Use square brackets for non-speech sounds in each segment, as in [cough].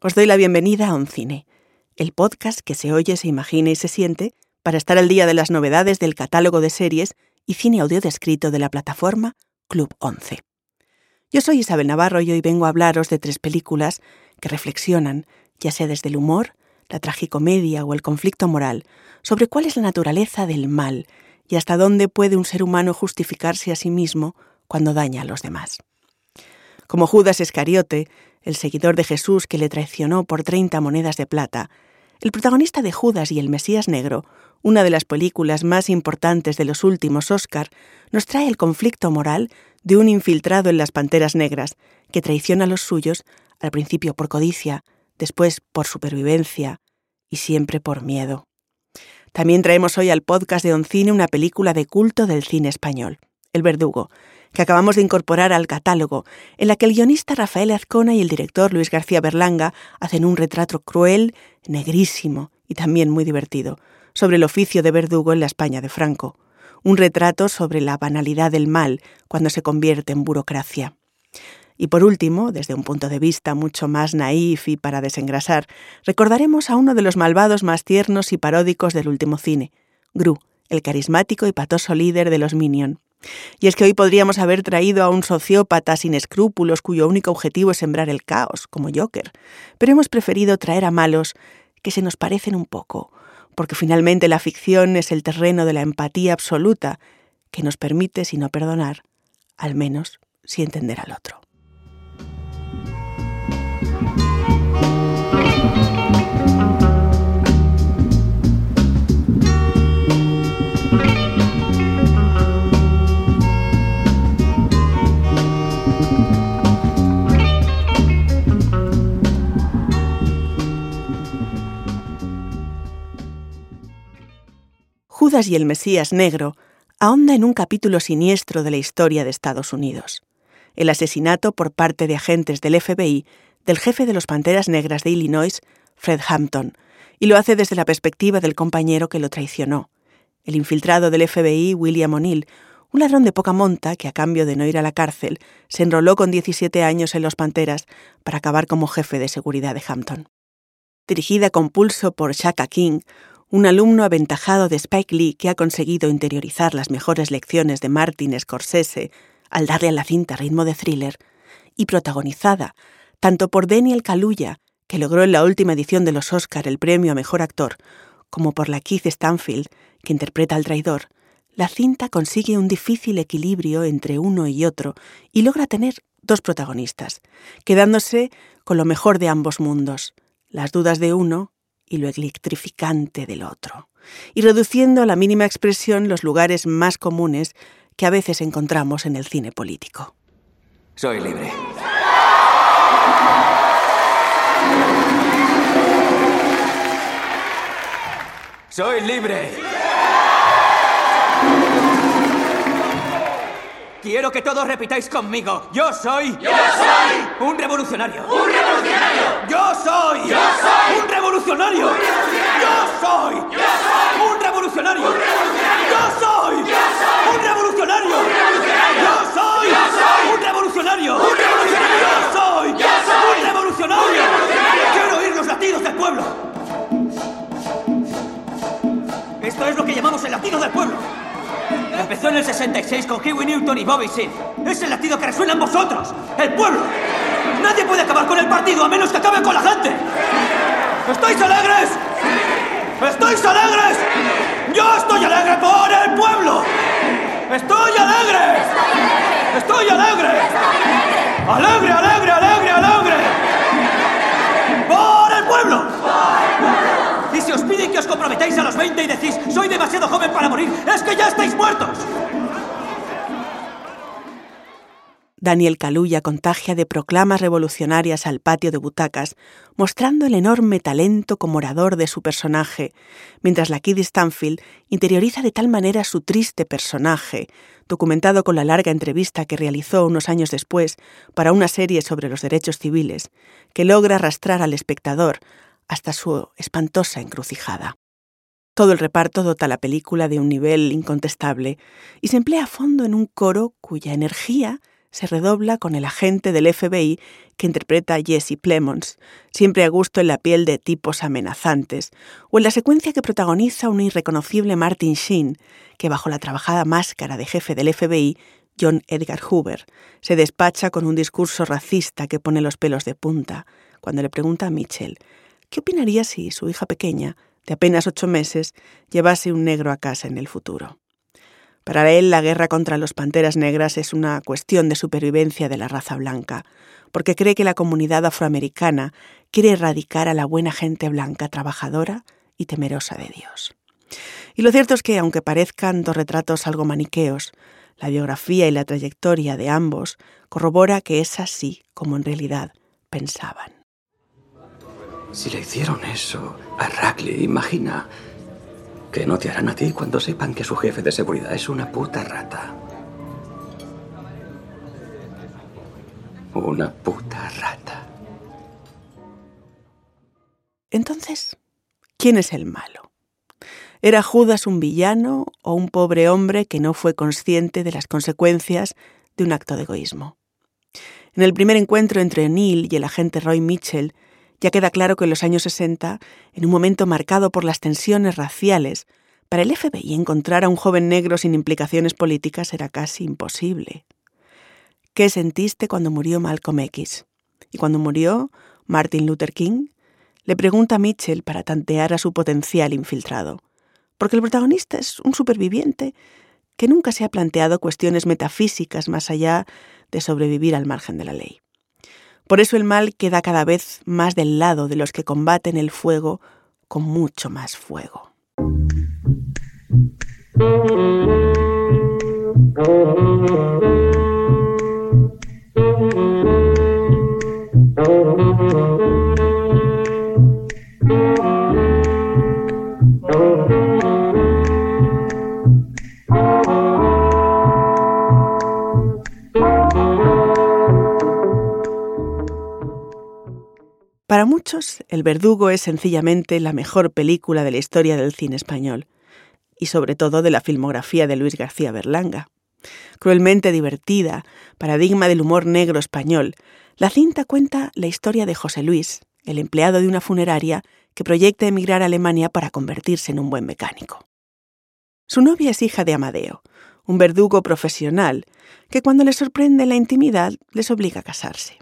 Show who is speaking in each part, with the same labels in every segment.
Speaker 1: Os doy la bienvenida a Un Cine, el podcast que se oye, se imagina y se siente para estar al día de las novedades del catálogo de series y cine audio descrito de la plataforma Club 11. Yo soy Isabel Navarro y hoy vengo a hablaros de tres películas que reflexionan, ya sea desde el humor, la tragicomedia o el conflicto moral, sobre cuál es la naturaleza del mal y hasta dónde puede un ser humano justificarse a sí mismo cuando daña a los demás. Como Judas Iscariote, el seguidor de Jesús que le traicionó por 30 monedas de plata, el protagonista de Judas y el Mesías Negro, una de las películas más importantes de los últimos Oscar, nos trae el conflicto moral de un infiltrado en las Panteras Negras que traiciona a los suyos, al principio por codicia, después por supervivencia y siempre por miedo. También traemos hoy al podcast de Oncine una película de culto del cine español, El Verdugo, que acabamos de incorporar al catálogo, en la que el guionista Rafael Azcona y el director Luis García Berlanga hacen un retrato cruel, negrísimo y también muy divertido, sobre el oficio de verdugo en la España de Franco, un retrato sobre la banalidad del mal cuando se convierte en burocracia. Y por último, desde un punto de vista mucho más naif y para desengrasar, recordaremos a uno de los malvados más tiernos y paródicos del último cine, Gru, el carismático y patoso líder de los Minion. Y es que hoy podríamos haber traído a un sociópata sin escrúpulos cuyo único objetivo es sembrar el caos, como Joker, pero hemos preferido traer a malos que se nos parecen un poco, porque finalmente la ficción es el terreno de la empatía absoluta que nos permite, si no perdonar, al menos si entender al otro. Y el Mesías Negro ahonda en un capítulo siniestro de la historia de Estados Unidos, el asesinato por parte de agentes del FBI del jefe de los Panteras Negras de Illinois, Fred Hampton, y lo hace desde la perspectiva del compañero que lo traicionó, el infiltrado del FBI William O'Neill, un ladrón de poca monta que a cambio de no ir a la cárcel se enroló con 17 años en los Panteras para acabar como jefe de seguridad de Hampton. Dirigida con pulso por Shaka King, un alumno aventajado de Spike Lee que ha conseguido interiorizar las mejores lecciones de Martin Scorsese al darle a la cinta ritmo de thriller, y protagonizada tanto por Daniel Kaluuya, que logró en la última edición de los Oscar el premio a Mejor Actor, como por la Keith Stanfield, que interpreta al traidor, la cinta consigue un difícil equilibrio entre uno y otro y logra tener dos protagonistas, quedándose con lo mejor de ambos mundos, las dudas de uno y lo electrificante del otro, y reduciendo a la mínima expresión los lugares más comunes que a veces encontramos en el cine político.
Speaker 2: Soy libre. Soy libre. Quiero que todos repitáis conmigo. Yo soy.
Speaker 3: Yo soy.
Speaker 2: Un revolucionario.
Speaker 3: Un revolucionario.
Speaker 2: Yo soy.
Speaker 3: Yo soy.
Speaker 2: Un revolucionario.
Speaker 3: Un revolucionario.
Speaker 2: Yo soy.
Speaker 3: Yo soy.
Speaker 2: Un revolucionario.
Speaker 3: Un revolucionario.
Speaker 2: Yo soy.
Speaker 3: Yo soy.
Speaker 2: Un revolucionario.
Speaker 3: Un revolucionario.
Speaker 2: Yo soy.
Speaker 3: Yo soy.
Speaker 2: Un revolucionario.
Speaker 3: Un revolucionario.
Speaker 2: Yo soy.
Speaker 3: Yo soy.
Speaker 2: Un revolucionario.
Speaker 3: Un revolucionario.
Speaker 2: Quiero oír los latidos del pueblo. Esto es lo que llamamos el latido del pueblo. Empezó en el 66 con Huey Newton y Bobby Seale. Es el latido que resuena en vosotros, el pueblo. Nadie puede acabar con el partido a menos que acabe con la gente. ¿Estáis alegres? ¿Estáis alegres? Yo estoy alegre por el pueblo. Estoy alegre. Estoy alegre. Alegre, alegre, alegre, alegre. Por el pueblo. Y si os piden que os comprometáis a los 20 y decís, soy demasiado joven para morir, es que ya estáis muertos.
Speaker 1: Daniel Kaluuya contagia de proclamas revolucionarias al patio de butacas, mostrando el enorme talento como orador de su personaje, mientras la Kid Stanfield interioriza de tal manera su triste personaje, documentado con la larga entrevista que realizó unos años después para una serie sobre los derechos civiles, que logra arrastrar al espectador hasta su espantosa encrucijada. Todo el reparto dota la película de un nivel incontestable y se emplea a fondo en un coro cuya energía se redobla con el agente del FBI que interpreta a Jesse Plemons, siempre a gusto en la piel de tipos amenazantes, o en la secuencia que protagoniza un irreconocible Martin Sheen, que bajo la trabajada máscara de jefe del FBI, John Edgar Hoover, se despacha con un discurso racista que pone los pelos de punta, cuando le pregunta a Mitchell, ¿qué opinaría si su hija pequeña, de apenas ocho meses, llevase un negro a casa en el futuro? Para él, la guerra contra los panteras negras es una cuestión de supervivencia de la raza blanca, porque cree que la comunidad afroamericana quiere erradicar a la buena gente blanca trabajadora y temerosa de Dios. Y lo cierto es que, aunque parezcan dos retratos algo maniqueos, la biografía y la trayectoria de ambos corrobora que es así como en realidad pensaban.
Speaker 4: Si le hicieron eso a Rackley, imagina que no te harán a ti cuando sepan que su jefe de seguridad es una puta rata. Una puta rata.
Speaker 1: Entonces, ¿quién es el malo? ¿Era Judas un villano o un pobre hombre que no fue consciente de las consecuencias de un acto de egoísmo? En el primer encuentro entre Neil y el agente Roy Mitchell, ya queda claro que en los años 60, en un momento marcado por las tensiones raciales, para el FBI encontrar a un joven negro sin implicaciones políticas era casi imposible. ¿Qué sentiste cuando murió Malcolm X? ¿Y cuando murió Martin Luther King? Le pregunta a Mitchell para tantear a su potencial infiltrado. Porque el protagonista es un superviviente que nunca se ha planteado cuestiones metafísicas más allá de sobrevivir al margen de la ley. Por eso el mal queda cada vez más del lado de los que combaten el fuego con mucho más fuego. Para muchos, El Verdugo es sencillamente la mejor película de la historia del cine español, y sobre todo de la filmografía de Luis García Berlanga. Cruelmente divertida, paradigma del humor negro español, la cinta cuenta la historia de José Luis, el empleado de una funeraria que proyecta emigrar a Alemania para convertirse en un buen mecánico. Su novia es hija de Amadeo, un verdugo profesional que cuando le sorprende la intimidad les obliga a casarse.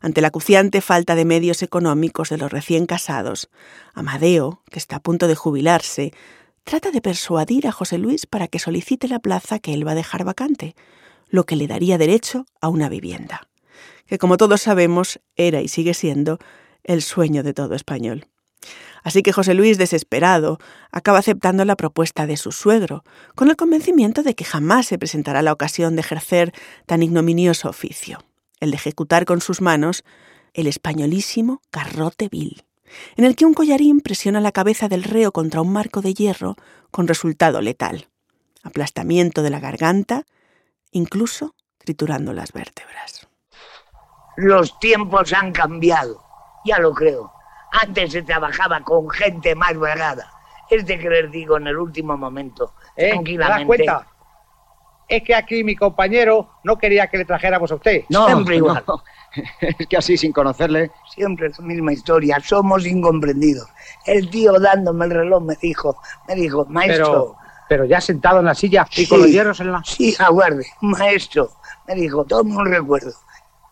Speaker 1: Ante la acuciante falta de medios económicos de los recién casados, Amadeo, que está a punto de jubilarse, trata de persuadir a José Luis para que solicite la plaza que él va a dejar vacante, lo que le daría derecho a una vivienda, que como todos sabemos era y sigue siendo el sueño de todo español. Así que José Luis, desesperado, acaba aceptando la propuesta de su suegro, con el convencimiento de que jamás se presentará la ocasión de ejercer tan ignominioso oficio el de ejecutar con sus manos el españolísimo garrote vil, en el que un collarín presiona la cabeza del reo contra un marco de hierro con resultado letal, aplastamiento de la garganta, incluso triturando las vértebras.
Speaker 5: Los tiempos han cambiado, ya lo creo. Antes se trabajaba con gente más vagada. Es de que les digo en el último momento,
Speaker 3: ¿Eh?
Speaker 5: tranquilamente.
Speaker 3: ¿Te das cuenta? Es que aquí mi compañero no quería que le trajéramos a usted.
Speaker 5: No, Siempre igual.
Speaker 6: no. [laughs] Es que así, sin conocerle.
Speaker 5: Siempre la misma historia, somos incomprendidos. El tío dándome el reloj me dijo, me dijo, maestro.
Speaker 3: Pero, pero ya sentado en la silla y
Speaker 5: Sí,
Speaker 3: con los hierros en la...
Speaker 5: Sí, aguarde, maestro. Me dijo, tome un recuerdo.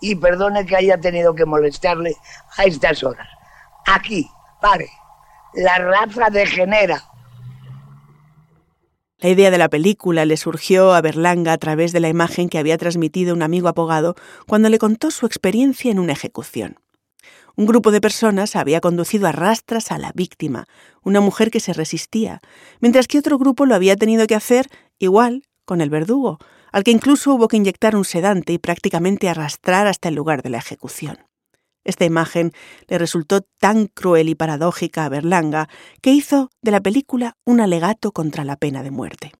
Speaker 5: Y perdone que haya tenido que molestarle a estas horas. Aquí, pare. La raza degenera.
Speaker 1: La idea de la película le surgió a Berlanga a través de la imagen que había transmitido un amigo abogado cuando le contó su experiencia en una ejecución. Un grupo de personas había conducido a rastras a la víctima, una mujer que se resistía, mientras que otro grupo lo había tenido que hacer igual con el verdugo, al que incluso hubo que inyectar un sedante y prácticamente arrastrar hasta el lugar de la ejecución. Esta imagen le resultó tan cruel y paradójica a Berlanga que hizo de la película un alegato contra la pena de muerte.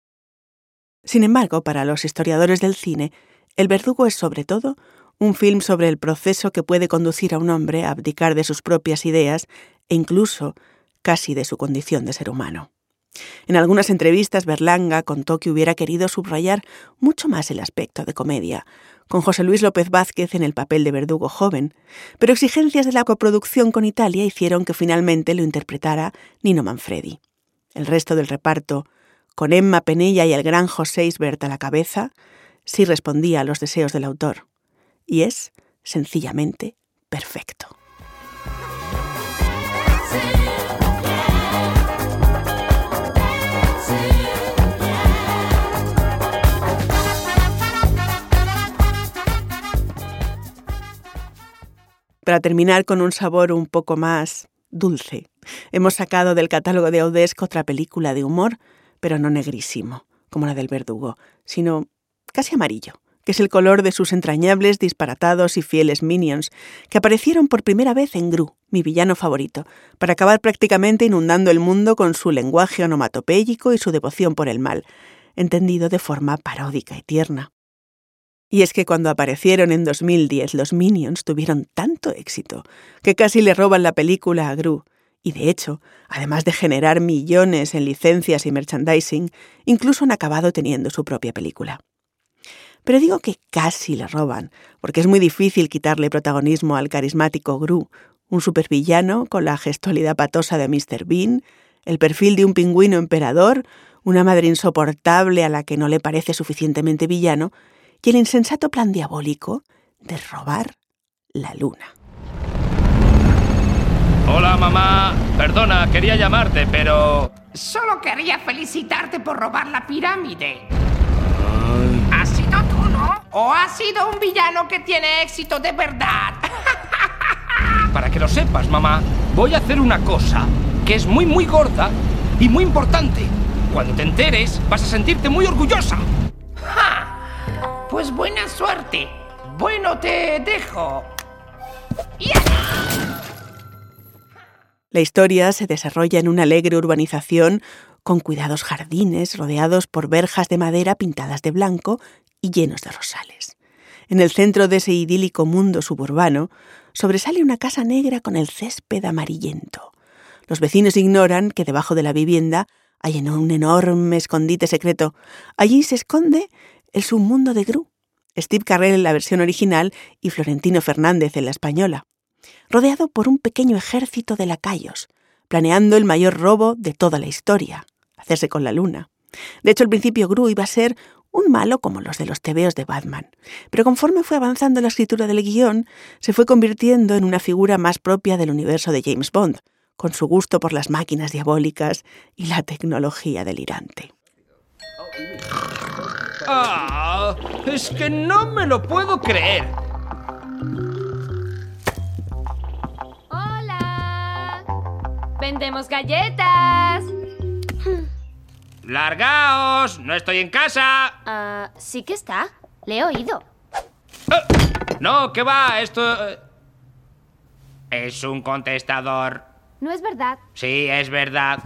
Speaker 1: Sin embargo, para los historiadores del cine, El verdugo es sobre todo un film sobre el proceso que puede conducir a un hombre a abdicar de sus propias ideas e incluso casi de su condición de ser humano. En algunas entrevistas, Berlanga contó que hubiera querido subrayar mucho más el aspecto de comedia, con José Luis López Vázquez en el papel de verdugo joven, pero exigencias de la coproducción con Italia hicieron que finalmente lo interpretara Nino Manfredi. El resto del reparto, con Emma Penella y el gran José Isbert a la cabeza, sí respondía a los deseos del autor. Y es, sencillamente, perfecto. Para terminar con un sabor un poco más dulce, hemos sacado del catálogo de Audesco otra película de humor, pero no negrísimo, como la del verdugo, sino casi amarillo, que es el color de sus entrañables, disparatados y fieles minions, que aparecieron por primera vez en Gru, mi villano favorito, para acabar prácticamente inundando el mundo con su lenguaje onomatopéyico y su devoción por el mal, entendido de forma paródica y tierna. Y es que cuando aparecieron en 2010 los Minions tuvieron éxito que casi le roban la película a Gru. Y de hecho, además de generar millones en licencias y merchandising, incluso han acabado teniendo su propia película. Pero digo que casi le roban, porque es muy difícil quitarle protagonismo al carismático Gru, un supervillano con la gestualidad patosa de Mr. Bean, el perfil de un pingüino emperador, una madre insoportable a la que no le parece suficientemente villano y el insensato plan diabólico de robar la luna.
Speaker 7: Hola mamá, perdona, quería llamarte, pero...
Speaker 8: Solo quería felicitarte por robar la pirámide. ¿Has sido tú, no? ¿O has sido un villano que tiene éxito de verdad? [laughs]
Speaker 7: Para que lo sepas, mamá, voy a hacer una cosa que es muy, muy gorda y muy importante. Cuando te enteres, vas a sentirte muy orgullosa.
Speaker 8: ¡Ja! Pues buena suerte. Bueno, te dejo.
Speaker 1: La historia se desarrolla en una alegre urbanización con cuidados jardines rodeados por verjas de madera pintadas de blanco y llenos de rosales. En el centro de ese idílico mundo suburbano sobresale una casa negra con el césped amarillento. Los vecinos ignoran que debajo de la vivienda hay un enorme escondite secreto. Allí se esconde el submundo de Gru, Steve Carrell en la versión original y Florentino Fernández en la española, rodeado por un pequeño ejército de lacayos, planeando el mayor robo de toda la historia, hacerse con la luna. De hecho, al principio Gru iba a ser un malo como los de los tebeos de Batman, pero conforme fue avanzando la escritura del guion, se fue convirtiendo en una figura más propia del universo de James Bond, con su gusto por las máquinas diabólicas y la tecnología delirante.
Speaker 7: ¡Ah! Es que no me lo puedo creer.
Speaker 9: ¡Vendemos galletas! [laughs]
Speaker 7: ¡Largaos! ¡No estoy en casa!
Speaker 9: Ah, sí que está. Le he oído.
Speaker 7: Ah, no, ¿qué va? Esto... Eh, es un contestador.
Speaker 9: No es verdad.
Speaker 7: Sí, es verdad.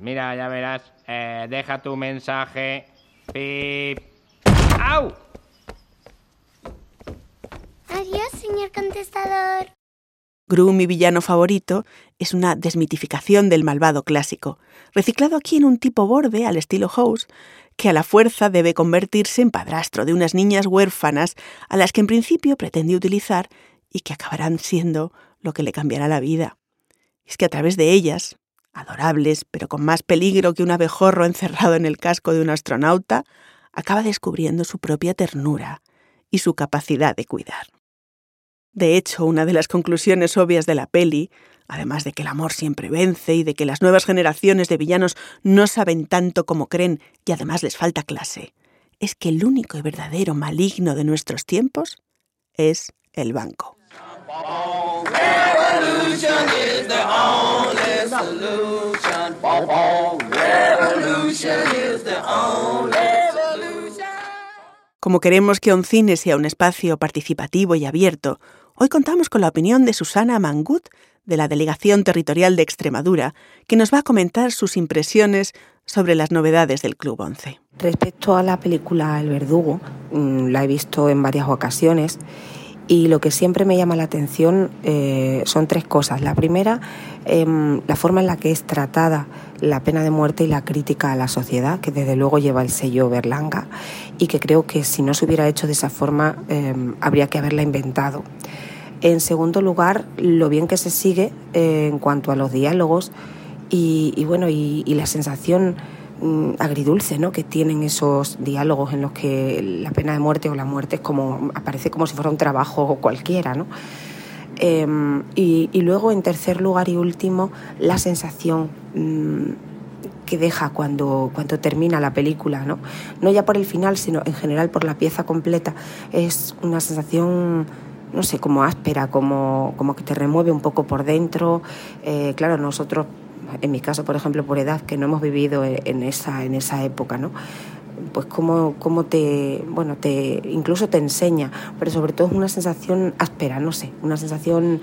Speaker 7: Mira, ya verás. Eh, deja tu mensaje. Pip. ¡Au!
Speaker 10: Adiós, señor contestador.
Speaker 1: Gru, mi villano favorito, es una desmitificación del malvado clásico, reciclado aquí en un tipo borde al estilo House, que a la fuerza debe convertirse en padrastro de unas niñas huérfanas a las que en principio pretende utilizar y que acabarán siendo lo que le cambiará la vida. Es que a través de ellas, adorables, pero con más peligro que un abejorro encerrado en el casco de un astronauta, acaba descubriendo su propia ternura y su capacidad de cuidar. De hecho, una de las conclusiones obvias de la peli, además de que el amor siempre vence y de que las nuevas generaciones de villanos no saben tanto como creen y además les falta clase, es que el único y verdadero maligno de nuestros tiempos es el banco. Como queremos que Oncine sea un espacio participativo y abierto, hoy contamos con la opinión de Susana Mangut, de la Delegación Territorial de Extremadura, que nos va a comentar sus impresiones sobre las novedades del Club 11.
Speaker 11: Respecto a la película El Verdugo, mm, la he visto en varias ocasiones Y lo que siempre me llama la atención eh, son tres cosas. La primera, em, la forma en la que es tratada la pena de muerte y la crítica a la sociedad, que desde luego lleva el sello Berlanga y que creo que si no se hubiera hecho de esa forma em, habría que haberla inventado. En segundo lugar, lo bien que se sigue eh, en cuanto a los diálogos y, bueno, y, la sensación agridulce ¿no? que tienen esos diálogos en los que la pena de muerte o la muerte es como aparece como si fuera un trabajo cualquiera ¿no? Em, y, luego en tercer lugar y último la sensación mm, que deja cuando, cuando termina la película ¿no? no ya por el final sino en general por la pieza completa es una sensación no sé, como áspera, como, como que te remueve un poco por dentro. Eh, claro, nosotros, en mi caso, por ejemplo, por edad, que no hemos vivido en esa, en esa época, ¿no? pues cómo, cómo te, bueno, te, incluso te enseña, pero sobre todo es una sensación áspera, no sé, una sensación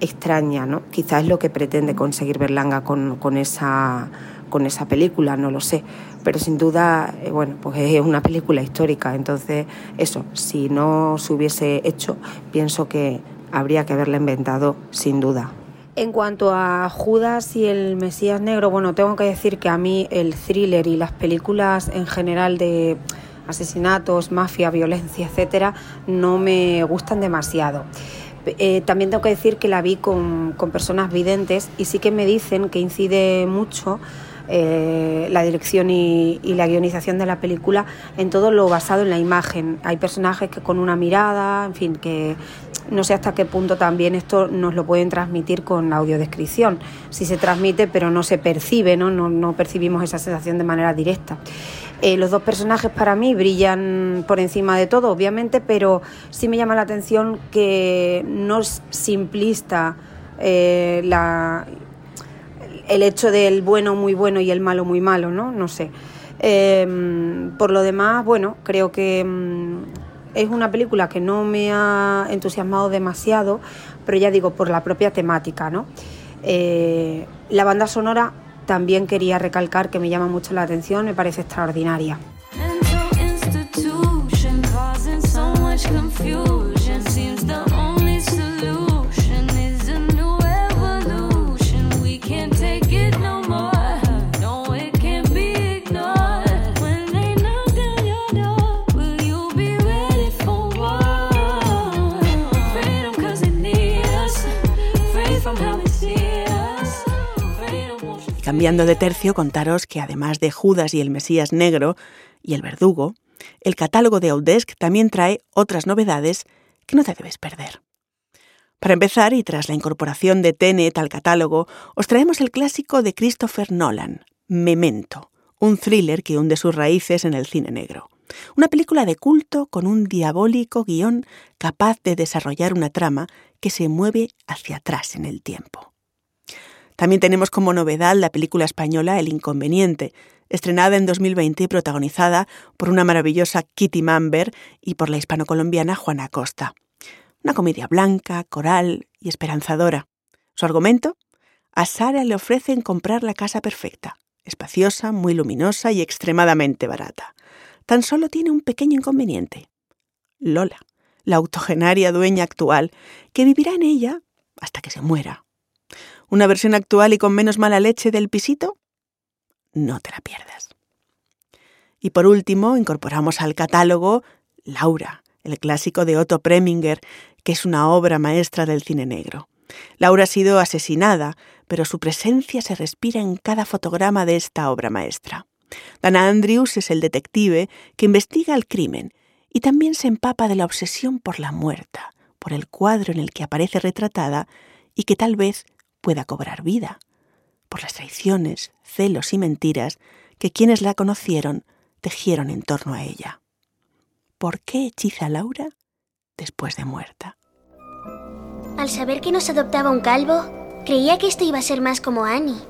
Speaker 11: extraña, ¿no? Quizás es lo que pretende conseguir Berlanga con, con esa con esa película, no lo sé, pero sin duda, eh, bueno, pues es una película histórica, entonces eso, si no se hubiese hecho, pienso que habría que haberla inventado sin duda. En cuanto a Judas y el Mesías Negro, bueno, tengo que decir que a mí el thriller y las películas en general de asesinatos, mafia, violencia, etcétera, no me gustan demasiado. Eh, también tengo que decir que la vi con, con personas videntes y sí que me dicen que incide mucho eh, la dirección y, la guionización de la película en todo lo basado en la imagen. Hay personajes que con una mirada, en fin, que no sé hasta qué punto también esto nos lo pueden transmitir con audiodescripción. Si se transmite pero no se percibe, no, no, percibimos esa sensación de manera directa. Eh, los dos personajes para mí brillan por encima de todo, obviamente, pero sí me llama la atención que no es simplista eh, la el hecho del bueno muy bueno y el malo muy malo, ¿no? No sé. Em, por lo demás, bueno, creo que mm, es una película que no me ha entusiasmado demasiado, pero ya digo, por la propia temática, ¿no? Eh, la banda sonora también quería recalcar que me llama mucho la atención, me parece extraordinaria.
Speaker 1: Cambiando de tercio, contaros que además de Judas y el Mesías Negro y el Verdugo, el catálogo de Audesc también trae otras novedades que no te debes perder. Para empezar, y tras la incorporación de Tenet al catálogo, os traemos el clásico de Christopher Nolan, Memento, un thriller que hunde sus raíces en el cine negro. Una película de culto con un diabólico guion capaz de desarrollar una trama que se mueve hacia atrás en el tiempo. También tenemos como novedad la película española El Inconveniente, estrenada en 2020 y protagonizada por una maravillosa Kitty Mamber y por la hispano-colombiana Juana Costa. Una comedia blanca, coral y esperanzadora. Su argumento? A Sara le ofrecen comprar la casa perfecta, espaciosa, muy luminosa y extremadamente barata. Tan solo tiene un pequeño inconveniente. Lola, la autogenaria dueña actual, que vivirá en ella hasta que se muera una versión actual y con menos mala leche del pisito? No te la pierdas. Y por último, incorporamos al catálogo Laura, el clásico de Otto Preminger, que es una obra maestra del cine negro. Laura ha sido asesinada, pero su presencia se respira en cada fotograma de esta obra maestra. Dana Andrews es el detective que investiga el crimen y también se empapa de la obsesión por la muerta, por el cuadro en el que aparece retratada y que tal vez pueda cobrar vida, por las traiciones, celos y mentiras que quienes la conocieron tejieron en torno a ella. ¿Por qué hechiza a Laura después de muerta?
Speaker 10: Al saber que nos adoptaba un calvo, creía que esto iba a ser más como Annie.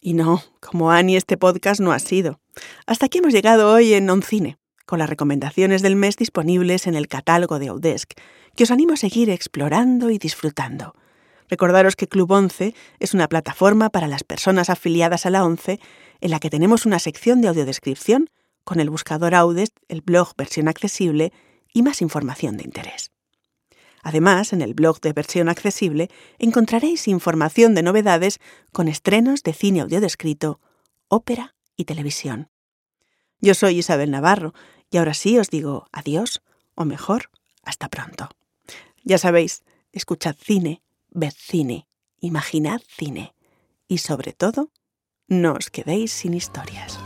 Speaker 1: Y no, como Annie este podcast no ha sido. Hasta aquí hemos llegado hoy en Noncine, con las recomendaciones del mes disponibles en el catálogo de Audesc, que os animo a seguir explorando y disfrutando. Recordaros que Club 11 es una plataforma para las personas afiliadas a la 11 en la que tenemos una sección de audiodescripción con el buscador Audest, el blog versión accesible y más información de interés. Además, en el blog de versión accesible encontraréis información de novedades con estrenos de cine audiodescrito, ópera y televisión. Yo soy Isabel Navarro y ahora sí os digo adiós, o mejor, hasta pronto. Ya sabéis, escuchad cine, ved cine, imaginad cine y sobre todo, no os quedéis sin historias.